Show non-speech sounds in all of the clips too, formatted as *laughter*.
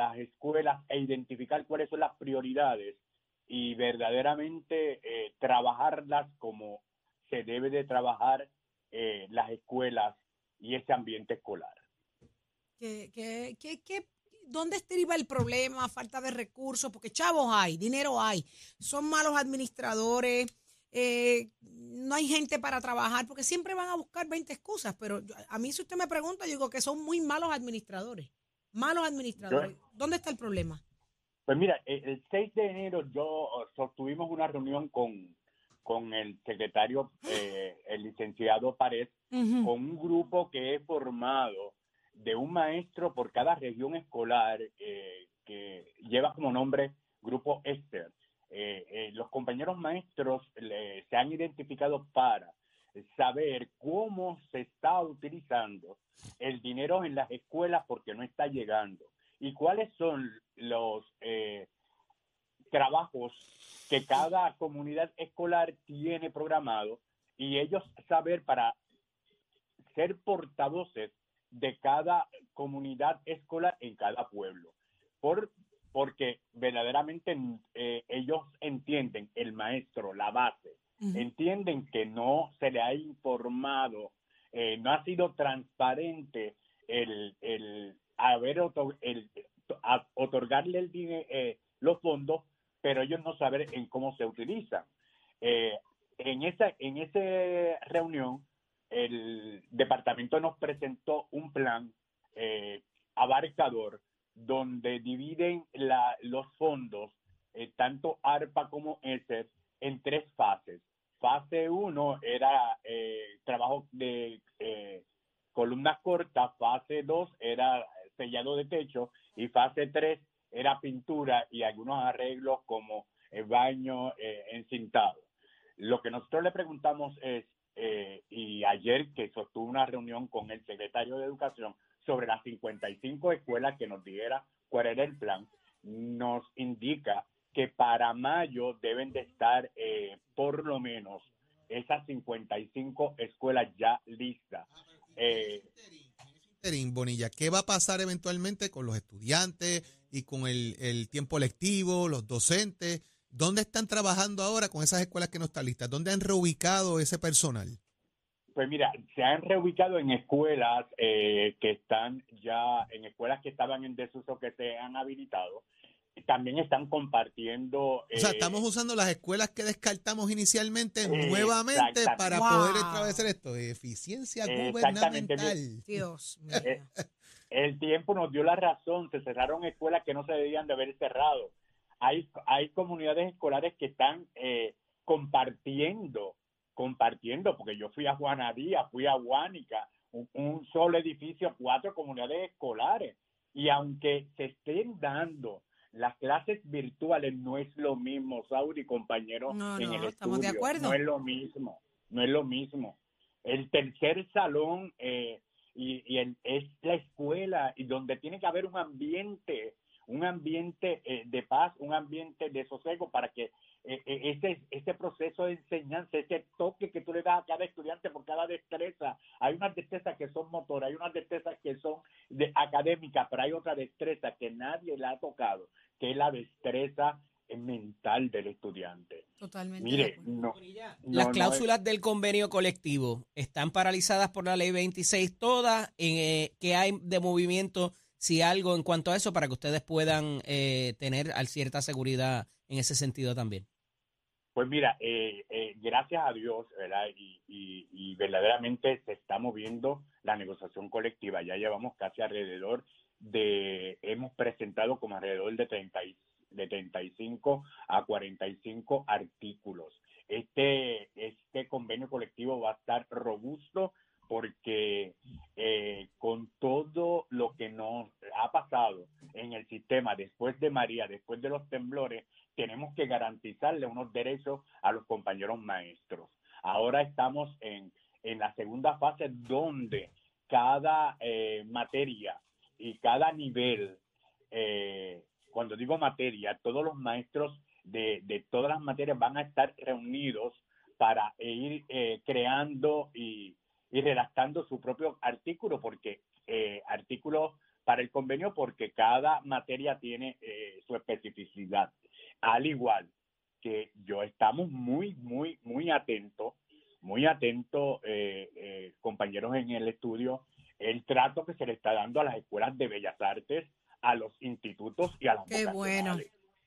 las escuelas e identificar cuáles son las prioridades y verdaderamente eh, trabajarlas como se debe de trabajar eh, las escuelas y ese ambiente escolar. ¿Qué, qué, qué, qué- dónde estriba el problema? Falta de recursos, porque chavos hay, dinero hay, son malos administradores, eh, no hay gente para trabajar, porque siempre van a buscar 20 excusas, pero a mí si usted me pregunta, yo digo que son muy malos administradores, malos administradores. ¿Dónde está el problema? Pues mira, el el 6 de enero yo sostuvimos una reunión con, con el secretario, eh, el licenciado Pared, Ujú. con un grupo que es formado de un maestro por cada región escolar eh, que lleva como nombre Grupo Esther. Eh, eh, los compañeros maestros se han identificado para saber cómo se está utilizando el dinero en las escuelas porque no está llegando y cuáles son los eh, trabajos que cada comunidad escolar tiene programado y ellos saber para ser portavoces de cada comunidad escolar en cada pueblo. Por, porque verdaderamente eh, ellos entienden, el maestro, la base, Entienden que no se le ha informado, eh, no ha sido transparente el, el haber otor- el, otorgarle el dine- eh, los fondos, pero ellos no saben en cómo se utilizan. Eh, en esa en esa reunión, el departamento nos presentó un plan eh, abarcador donde dividen la- los fondos, eh, tanto ARPA como ESER, en tres fases. Fase 1 era eh, trabajo de eh, columnas cortas, fase 2 era sellado de techo y fase 3 era pintura y algunos arreglos como el baño eh, encintado. Lo que nosotros le preguntamos es, eh, y ayer que sostuvo una reunión con el secretario de Educación sobre las 55 escuelas que nos dijera cuál era el plan, nos indica que para mayo deben de estar eh, por lo menos esas 55 escuelas ya listas. Eh, Bonilla, ¿qué va a pasar eventualmente con los estudiantes y con el, el tiempo lectivo, los docentes? ¿Dónde están trabajando ahora con esas escuelas que no están listas? ¿Dónde han reubicado ese personal? Pues mira, se han reubicado en escuelas eh, que están ya, en escuelas que estaban en desuso que se han habilitado. También están compartiendo. O sea, eh, estamos usando las escuelas que descartamos inicialmente Eh, nuevamente para Wow. poder establecer esto. Eficiencia Exactamente. gubernamental. Dios *laughs* mío. Eh, el tiempo nos dio la razón, se cerraron escuelas que no se debían de haber cerrado. Hay, hay comunidades escolares que están eh, compartiendo, compartiendo, porque yo fui a Juanadía, fui a Guánica, un, un solo edificio, cuatro comunidades escolares. Y aunque se estén dando las clases virtuales, no es lo mismo, Sauri, compañero, No, en no, el estamos de estudio. acuerdo. No es lo mismo, no es lo mismo. El tercer salón eh, y, y el- es la escuela y donde tiene que haber un ambiente, un ambiente eh, de paz, un ambiente de sosiego para que ese, ese proceso de enseñanza, ese toque que tú le das a cada estudiante por cada destreza, hay unas destrezas que son motoras, hay unas destrezas que son de académicas, pero hay otra destreza que nadie le ha tocado, que es la destreza mental del estudiante. Totalmente. Mire, no, Las no, no cláusulas del convenio colectivo están paralizadas por la ley 26 todas. Eh, ¿Qué hay de movimiento, si algo en cuanto a eso, para que ustedes puedan eh, tener cierta seguridad en ese sentido también? Pues mira, eh, eh, gracias a Dios, ¿verdad? Y, y- y verdaderamente se está moviendo la negociación colectiva. Ya llevamos casi alrededor de, hemos presentado como alrededor de 30, y- de 35 a 45 artículos. Este, este convenio colectivo va a estar robusto porque eh, con todo lo que nos ha pasado en el sistema después de María, después de los temblores, tenemos que garantizarle unos derechos a los compañeros maestros. Ahora estamos en, en la segunda fase donde cada eh, materia y cada nivel, eh, cuando digo materia, todos los maestros de, de todas las materias van a estar reunidos para ir creando y, y redactando su propio artículo, porque eh, artículos para el convenio porque cada materia tiene eh, su especificidad. Al igual que yo estamos muy, muy, muy atentos, muy atentos, eh, eh, compañeros en el estudio, el trato que se le está dando a las escuelas de bellas artes, a los institutos y a las Qué bueno,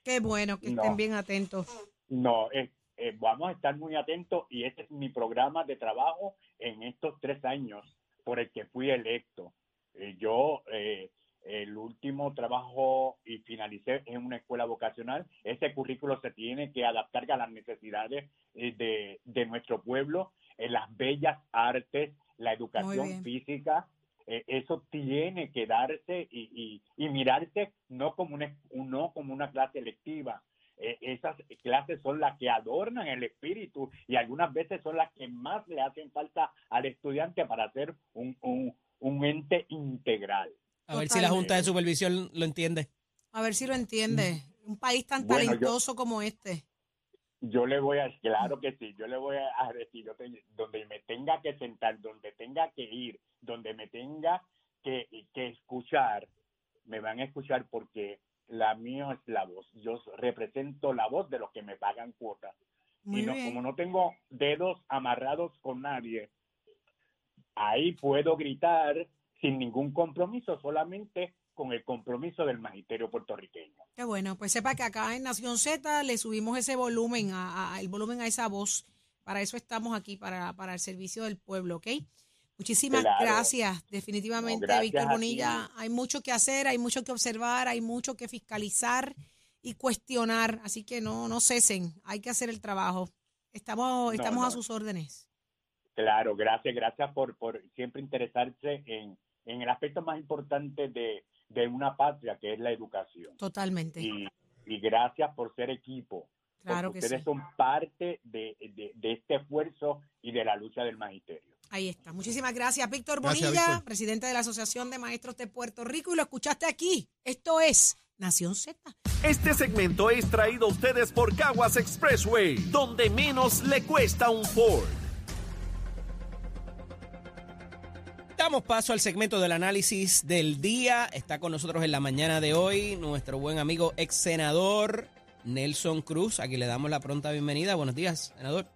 qué bueno que No. estén bien atentos. No, eh, eh, vamos a estar muy atentos y este es mi programa de trabajo en estos tres años por el que fui electo. Eh, yo, eh, el último trabajo y finalicé en una escuela vocacional, ese currículo se tiene que adaptar a las necesidades eh, de, de nuestro pueblo, en las bellas artes, la educación física, eh, eso tiene que darse y, y, y mirarse no como una, no como una clase electiva, eh, esas clases son las que adornan el espíritu y algunas veces son las que más le hacen falta al estudiante para ser un, un, un ente integral. A ver si la. Junta de Supervisión lo entiende. A ver si lo entiende. Un país tan Bueno, yo- talentoso como este. Yo le voy a, claro que sí, yo le voy a decir, yo te- donde me tenga que sentar, donde tenga que ir, donde me tenga que, que escuchar, me van a escuchar porque la mía es la voz. Yo represento la voz de los que me pagan cuotas. Y no, bien. como no tengo dedos amarrados con nadie, ahí puedo gritar sin ningún compromiso, solamente con el compromiso del magisterio puertorriqueño. Qué bueno, pues sepa que acá en Nación Z le subimos ese volumen, a, a- el volumen a esa voz. Para eso estamos aquí, para, para el servicio del pueblo, ¿ok? Muchísimas Claro. gracias, definitivamente, No, gracias Víctor. Bonilla. Hay mucho que hacer, hay mucho que observar, hay mucho que fiscalizar y cuestionar, así que no, no cesen, hay que hacer el trabajo. Estamos, No, estamos a sus órdenes. Claro, gracias, gracias por, por siempre interesarse en, en el aspecto más importante de, de una patria, que es la educación. Totalmente. Y, y gracias por ser equipo. Claro que ustedes sí. son parte de, de, de este esfuerzo y de la lucha del magisterio. Ahí está. Muchísimas gracias, Víctor Gracias, Bonilla, Víctor. presidente de la Asociación de Maestros de Puerto Rico, y lo escuchaste aquí. Esto es Nación Z. Este segmento es traído a ustedes por Caguas Expressway, donde menos le cuesta un Ford. Damos paso al segmento del análisis del día. Está con nosotros en la mañana de hoy nuestro buen amigo ex senador Nelson Cruz. Aquí le damos la pronta bienvenida. Buenos días, senador.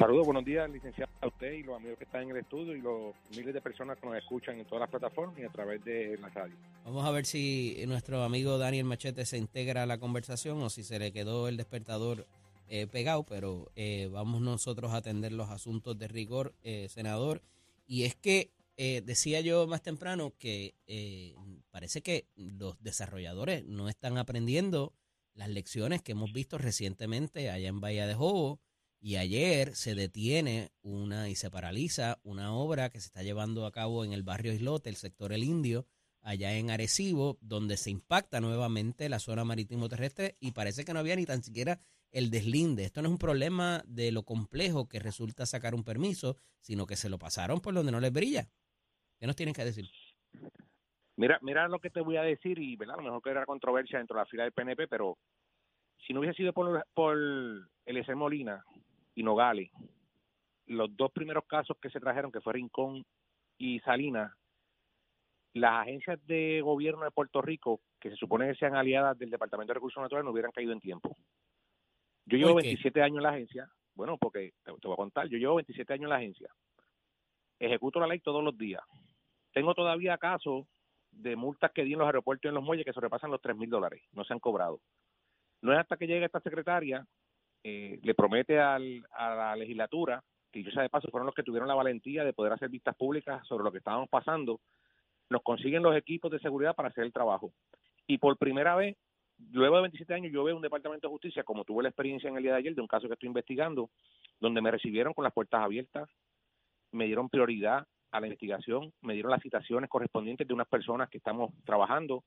Saludos, buenos días, licenciado, a usted y los amigos que están en el estudio y los miles de personas que nos escuchan en todas las plataformas y a través de la radio. Vamos a ver si nuestro amigo Daniel Machete se integra a la conversación o si se le quedó el despertador eh, pegado, pero eh, vamos nosotros a atender los asuntos de rigor, eh, senador. Y es que eh, decía yo más temprano que eh, parece que los desarrolladores no están aprendiendo las lecciones que hemos visto recientemente allá en Bahía de Jobo. Y ayer se detiene una y se paraliza una obra que se está llevando a cabo en el barrio Islote, el sector El Indio, allá en Arecibo, donde se impacta nuevamente la zona marítimo terrestre y parece que no había ni tan siquiera el deslinde. Esto no es un problema de lo complejo que resulta sacar un permiso, sino que se lo pasaron por donde no les brilla. ¿Qué nos tienen que decir? Mira, mira lo que te voy a decir y, ¿verdad? A lo mejor que era controversia dentro de la fila del PNP, pero si no hubiese sido por, por Molina y Nogales, los dos primeros casos que se trajeron, que fue Rincón y Salinas, las agencias de gobierno de Puerto Rico, que se supone que sean aliadas del Departamento de Recursos Naturales, no hubieran caído en tiempo. Yo llevo ¿Por qué? 27 años en la agencia, bueno, porque te, te voy a contar, yo llevo 27 años en la agencia, ejecuto la ley todos los días. Tengo todavía casos de multas que di en los aeropuertos y en los muelles que sobrepasan los 3 mil dólares, no se han cobrado. No es hasta que llegue esta secretaria, eh, le promete al, a la legislatura, que yo sé de paso fueron los que tuvieron la valentía de poder hacer vistas públicas sobre lo que estábamos pasando, nos consiguen los equipos de seguridad para hacer el trabajo. Y por primera vez, luego de 27 años, yo veo un departamento de justicia, como tuve la experiencia en el día de ayer, de un caso que estoy investigando, donde me recibieron con las puertas abiertas, me dieron prioridad a la investigación, me dieron las citaciones correspondientes de unas personas que estamos trabajando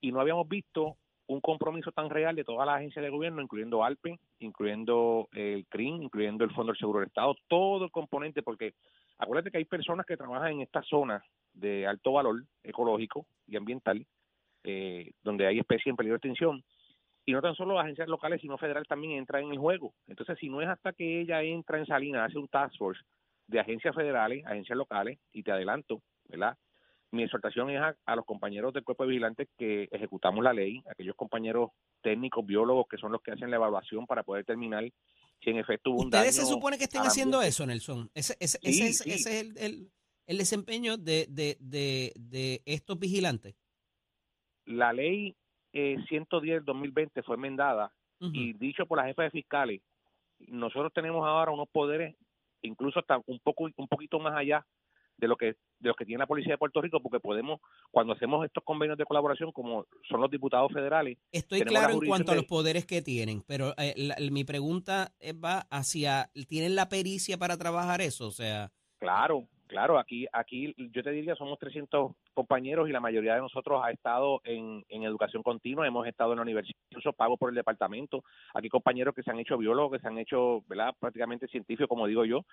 y no habíamos visto un compromiso tan real de todas las agencias de gobierno, incluyendo ALPE, incluyendo el CRIM, incluyendo el Fondo del Seguro del Estado, todo el componente, porque acuérdate que hay personas que trabajan en esta zona de alto valor ecológico y ambiental, eh, donde hay especies en peligro de extinción, y no tan solo agencias locales, sino federal también entra en el juego. Entonces, si no es hasta que ella entra en Salinas, hace un task force de agencias federales, agencias locales, y te adelanto, ¿verdad? Mi exhortación es a, a los compañeros del cuerpo de vigilantes que ejecutamos la ley, aquellos compañeros técnicos, biólogos que son los que hacen la evaluación para poder determinar si en efecto hubo un ¿Ustedes se daño supone que estén haciendo eso, Nelson? Ese, ese, Sí, ese es, sí. ese es el, el- el desempeño de, de, de, de estos vigilantes. La ley eh, 110 del 2020 fue enmendada Ujú. y dicho por la jefa de fiscales, nosotros tenemos ahora unos poderes incluso hasta un poco un poquito más allá de lo que de lo que tiene la policía de Puerto Rico porque podemos cuando hacemos estos convenios de colaboración como son los diputados federales Estoy claro en cuanto a los de- poderes que tienen, pero eh, la- mi pregunta va hacia, ¿tienen la pericia para trabajar eso? O sea, Claro, claro, aquí, aquí yo te diría somos 300 compañeros y la mayoría de nosotros ha estado en, en educación continua, hemos estado en la universidad, incluso pago por el departamento. Aquí compañeros que se han hecho biólogos, que se han hecho, ¿verdad? Prácticamente científicos, como digo yo,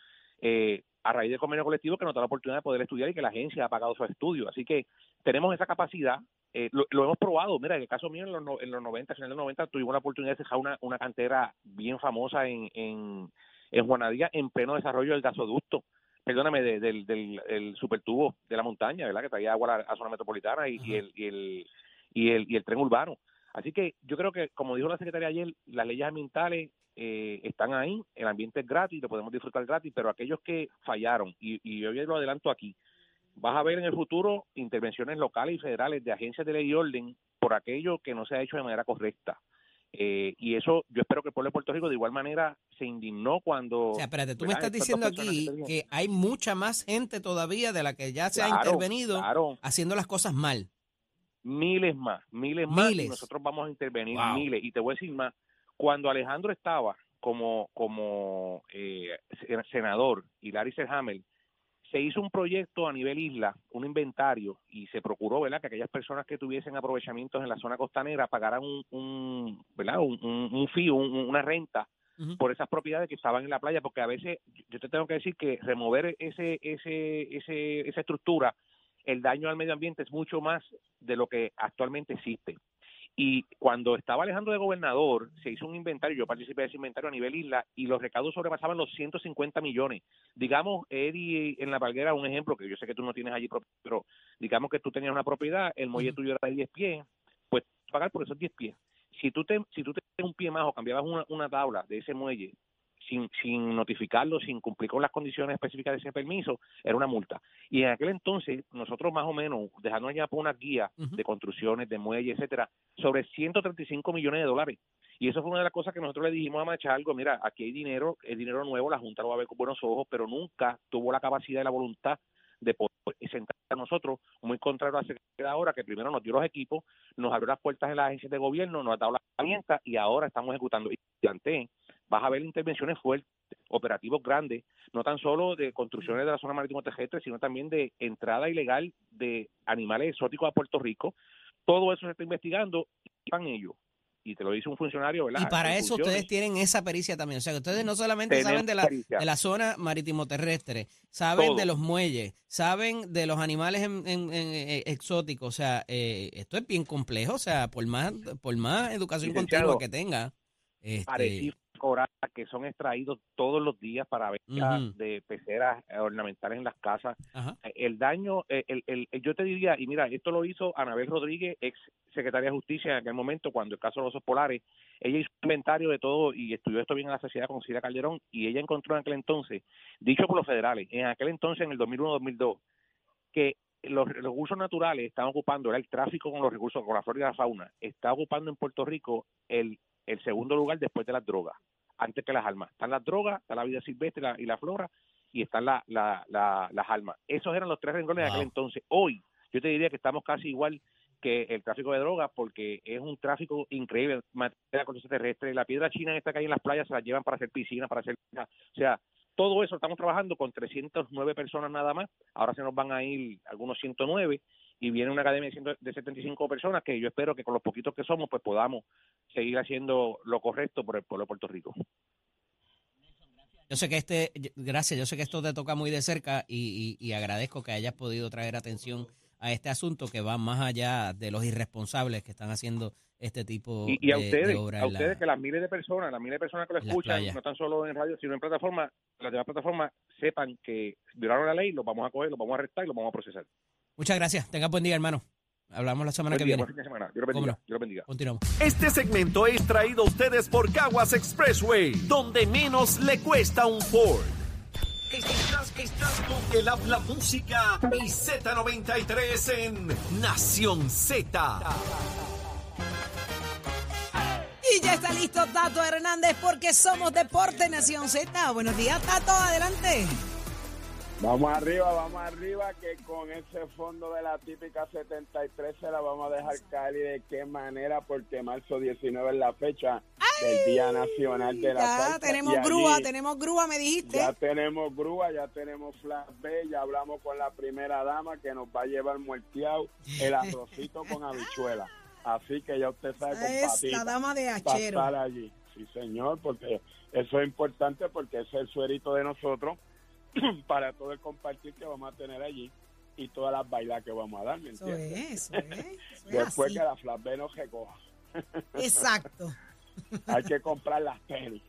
eh, a raíz del convenio colectivo que nos da la oportunidad de poder estudiar y que la agencia ha pagado su estudio. Así que tenemos esa capacidad, eh, lo, hemos probado. Mira, en el caso mío, en los, en los 90, final de los 90, tuvimos la oportunidad de dejar una, una cantera bien famosa en, en, en Juanadía en pleno desarrollo del gasoducto perdóname, de- del, del el supertubo de la montaña, ¿verdad? Que traía agua a la, zona metropolitana y, el, y, el, y, el, y el tren urbano. Así que yo creo que, como dijo la secretaria ayer, las leyes ambientales eh, están ahí, el ambiente es gratis, lo podemos disfrutar gratis, pero aquellos que fallaron, y, y yo ya lo adelanto aquí, vas a ver en el futuro intervenciones locales y federales de agencias de ley y orden por aquello que no se ha hecho de manera correcta. Eh, y eso yo espero que el pueblo de Puerto Rico de igual manera se indignó cuando... o sea, espérate, tú me estás diciendo aquí que hay mucha más gente todavía de la que ya se ha intervenido claro. haciendo las cosas mal. miles más, miles más, Miles. y nosotros vamos a intervenir Wow. miles. Y te voy a decir más, cuando Alejandro estaba como, como eh, sen- senador y Larry Selhammer, se hizo un proyecto a nivel isla, un inventario, y se procuró, ¿verdad?, que aquellas personas que tuviesen aprovechamientos en la zona costanera pagaran un, un ¿verdad?, un, un, un fee, una renta por esas propiedades que estaban en la playa, porque a veces yo te tengo que decir que remover ese, ese, ese, esa estructura, el daño al medio ambiente es mucho más de lo que actualmente existe. Y cuando estaba Alejandro de gobernador, se hizo un inventario, yo participé de ese inventario a nivel isla, y los recaudos sobrepasaban los 150 millones. Digamos, Eddie, en la Palguera, un ejemplo, que yo sé que tú no tienes allí, pero digamos que tú tenías una propiedad, el muelle tuyo era de 10 pies, pues pagar por esos 10 pies. Si tú te, si tú te un pie más o cambiabas una, una tabla de ese muelle sin, sin notificarlo, sin cumplir con las condiciones específicas de ese permiso, era una multa. Y en aquel entonces, nosotros más o menos, dejando ya por una guía de construcciones, de muelles, etcétera, sobre 135 millones de dólares. Y eso fue una de las cosas que nosotros le dijimos a Machalgo, mira, aquí hay dinero, es dinero nuevo, la Junta lo va a ver con buenos ojos, pero nunca tuvo la capacidad y la voluntad de poder sentar a nosotros, muy contrario a la secretaria ahora, que primero nos dio los equipos, nos abrió las puertas en las agencias de gobierno, nos ha dado las herramientas y ahora estamos ejecutando. Y planteé, vas a ver intervenciones fuertes, operativos grandes, no tan solo de construcciones de la zona marítimo terrestre, sino también de entrada ilegal de animales exóticos a Puerto Rico. Todo eso se está investigando y van ellos. Y te lo dice un funcionario, ¿verdad? Y para En eso funciones. ustedes tienen esa pericia también. O sea, que ustedes no solamente Tenemos saben de la, pericia. de la zona marítimo terrestre, saben Todo. de los muelles, saben de los animales en- en- en- eh, exóticos. O sea, eh, esto es bien complejo. O sea, por más, por más educación Licenciado, continua que tenga. Este, coral que son extraídos todos los días para venta Ujú. de peceras eh, ornamentales en las casas. ajá. El daño, eh, el, el- el- yo te diría, y mira, esto lo hizo Anabel Rodríguez, ex secretaria de Justicia en aquel momento, cuando el caso de los osos polares, ella hizo un inventario de todo y estudió esto bien en la sociedad con Silvia Calderón, y ella encontró en aquel entonces, dicho por los federales, en aquel entonces, en el 2001-2002, que los recursos naturales están ocupando, era el tráfico con los recursos, con la flora y la fauna, está ocupando en Puerto Rico el, el segundo lugar después de las drogas, antes que las armas. Están las drogas, está la vida silvestre y la, y la flora, y están la, la, la- las armas. Esos eran los tres renglones de aquel entonces. Hoy, yo te diría que estamos casi igual que el tráfico de drogas, porque es un tráfico increíble. Materia con terrestre, la piedra china esta que hay en las playas se la llevan para hacer piscina, para hacer... O sea, todo eso estamos trabajando con 309 personas nada más. Ahora se nos van a ir algunos 109 y viene una academia de, 100 de 75 personas que yo espero que con los poquitos que somos pues podamos seguir haciendo lo correcto por el pueblo de Puerto Rico. Yo sé que este, gracias, yo sé que esto te toca muy de cerca y, y- y agradezco que hayas podido traer atención a este asunto que va más allá de los irresponsables que están haciendo este tipo Y, y a de, de ustedes, obra a la- ustedes que las miles de personas, las miles de personas que lo escuchan, no tan solo en radio, sino en plataforma, las demás plataformas sepan que violaron la ley, los vamos a coger, los vamos a arrestar y los vamos a procesar. Muchas gracias. Tenga buen día, hermano. Hablamos la semana Buen que día, viene. fin de semana. Dios lo ¿Cómo bendiga. Dios lo bendiga. Continuamos. Este segmento es traído a ustedes por Caguas Expressway, donde menos le cuesta un Ford. Estás, estás con el habla música y Z93 en Nación Z. Y ya está listo Tato Hernández porque somos Deporte Nación Z. Buenos días, Tato, adelante. Vamos arriba, vamos arriba, que con ese fondo de la típica 73 se la vamos a dejar caer y de qué manera, porque marzo 19 es la fecha del Día Nacional de la Ya Salsa. tenemos y allí grúa, tenemos grúa, me dijiste. Ya tenemos grúa, ya tenemos flash B, ya hablamos con la primera dama que nos va a llevar muerteado el *laughs* arrocito con habichuela. Así que ya usted sabe con es la dama de para Achero. estar allí. Sí, señor, porque eso es importante porque es el suerito de nosotros *clears throat* para todo el compartir que vamos a tener allí y todas las bailas que vamos a dar, ¿me Eso entiendes? es, eso es. eso es *laughs* Después así. que la flash B nos recoja. *laughs* Exacto, Hay que *laughs* comprar las tenis.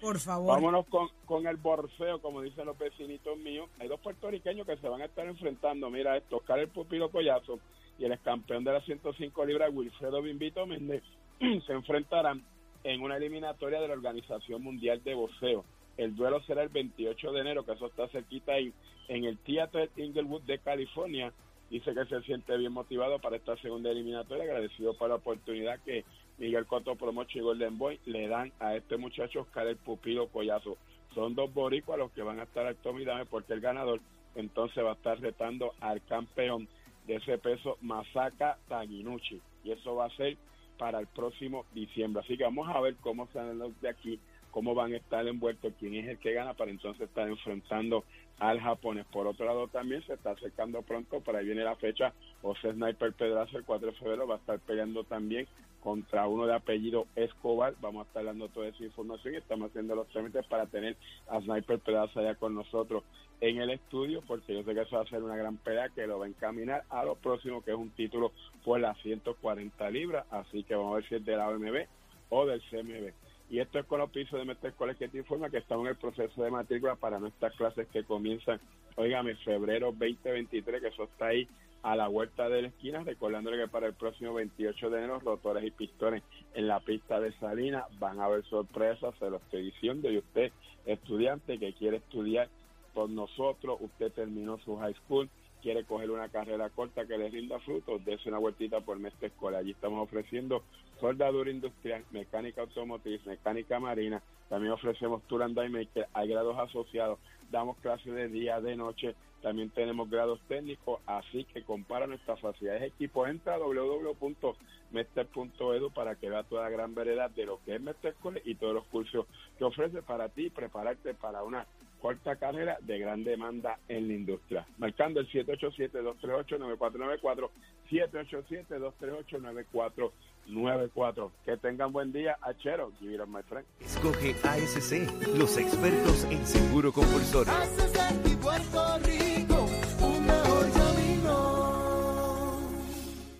por favor. Vámonos con, con el borseo, como dicen los vecinitos míos. Hay dos puertorriqueños que se van a estar enfrentando. Mira esto, Oscar el Pupilo Collazo y el ex campeón de las 105 libras, Wilfredo Bimbito Méndez, *clears throat* se enfrentarán en una eliminatoria de la Organización Mundial de Boxeo. El duelo será el 28 de enero, que eso está cerquita ahí, en el Theater Inglewood de California. Dice que se siente bien motivado para esta segunda eliminatoria, agradecido por la oportunidad que Miguel Cotto Promocho y Golden Boy le dan a este muchacho Oscar el Pupilo Collazo. Son dos boricuas los que van a estar al Dame porque el ganador entonces va a estar retando al campeón de ese peso Masaka Taginuchi y eso va a ser para el próximo diciembre. Así que vamos a ver cómo salen los de aquí, cómo van a estar envueltos, quién es el que gana para entonces estar enfrentando al japonés. Por otro lado también se está acercando pronto, por ahí viene la fecha, José Sniper Pedraza el 4 de febrero va a estar peleando también contra uno de apellido Escobar. Vamos a estar dando toda esa información y estamos haciendo los trámites para tener a Sniper Pedraza ya con nosotros en el estudio, porque yo sé que eso va a ser una gran pelea que lo va a encaminar a lo próximo, que es un título por las 140 libras. Así que vamos a ver si es de la OMB o del CMB. Y esto es con los pisos de Mestre College que te informa que estamos en el proceso de matrícula para nuestras clases que comienzan, óigame, febrero 2023, que eso está ahí a la vuelta de la esquina, recordándole que para el próximo 28 de enero, rotores y pistones en la pista de Salinas van a haber sorpresas, se lo estoy diciendo, y usted, estudiante que quiere estudiar con nosotros, usted terminó su high school, quiere coger una carrera corta que le rinda frutos, dése una vueltita por Mestre Escuela. Allí estamos ofreciendo soldadura industrial, mecánica automotriz, mecánica marina. También ofrecemos tour and maker, hay grados asociados, damos clases de día, de noche. También tenemos grados técnicos, así que compara nuestras facilidades de equipo. Entra a www.mester.edu para que vea toda la gran variedad de lo que es Mester College y todos los cursos que ofrece para ti prepararte para una corta carrera de gran demanda en la industria. Marcando el 787-238-9494, 787-238-9494. Que tengan buen día, Achero. Give it up, my friend. Escoge ASC, los expertos en seguro compulsorio.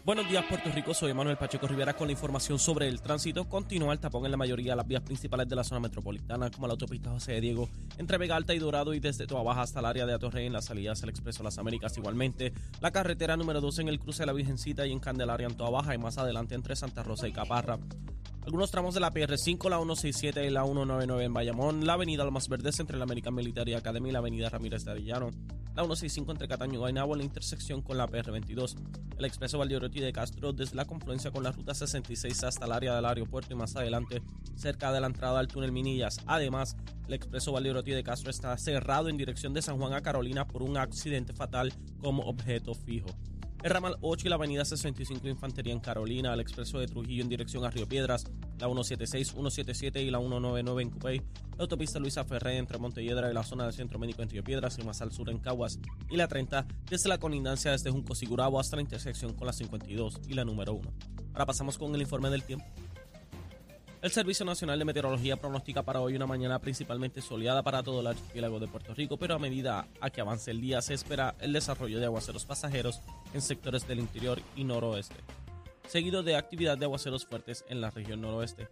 Buenos días, Puerto Rico. Soy Manuel Pacheco Rivera con la información sobre el tránsito. Continúa el tapón en la mayoría de las vías principales de la zona metropolitana, como la autopista José de Diego, entre Vega Alta y Dorado y desde Toa Baja hasta el área de Atorrey en las salidas al Expreso Las Américas. Igualmente, la carretera número 2 en el cruce de la Virgencita y en Candelaria en Toa Baja y más adelante entre Santa Rosa y Caparra. Algunos tramos de la PR5, la 167 y la 199 en Bayamón, la avenida Lomas Verdes entre la American Military Academy y la avenida Ramírez de Arellano, la 165 entre Cataño y Guaynabo en la intersección con la PR22, el expreso Valdeorotti de Castro desde la confluencia con la ruta 66 hasta el área del aeropuerto y más adelante cerca de la entrada al túnel Minillas. Además, el expreso Valdeorotti de Castro está cerrado en dirección de San Juan a Carolina por un accidente fatal como objeto fijo. El ramal 8 y la avenida 65 Infantería en Carolina, el expreso de Trujillo en dirección a Río Piedras, la 176, 177 y la 199 en Cupey, la autopista Luisa Ferré entre Montelledra y la zona del Centro Médico en Río Piedras y más al sur en Caguas, y la 30 desde la colindancia desde Junco Sigurabo hasta la intersección con la 52 y la número 1. Ahora pasamos con el informe del tiempo. El Servicio Nacional de Meteorología pronostica para hoy una mañana principalmente soleada para todo el archipiélago de Puerto Rico, pero a medida que avance el día se espera el desarrollo de aguaceros pasajeros en sectores del interior y noroeste, seguido de actividad de aguaceros fuertes en la región noroeste.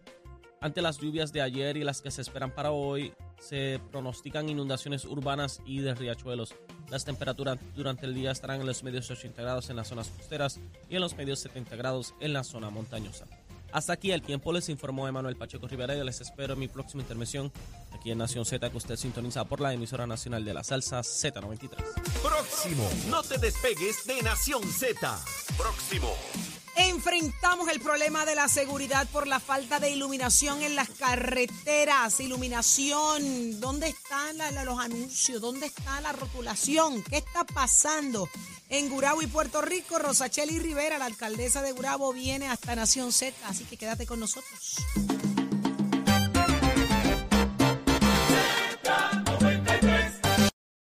Ante las lluvias de ayer y las que se esperan para hoy, se pronostican inundaciones urbanas y de riachuelos, Las temperaturas durante el día estarán en los medios 80 grados en las zonas costeras y en los medios 70 grados en la zona montañosa. Hasta aquí el tiempo les informó Emanuel Pacheco Rivera y les espero en mi próxima intervención aquí en Nación Z que usted sintoniza por la emisora nacional de la salsa Z93. Próximo. No te despegues de Nación Z. Próximo. Enfrentamos el problema de la seguridad por la falta de iluminación en las carreteras. Iluminación. ¿Dónde están la- los anuncios? ¿Dónde está la rotulación? ¿Qué está pasando? En Gurabo y Puerto Rico, Rosacheli Rivera, la alcaldesa de Gurabo, viene hasta Nación Z, así que quédate con nosotros.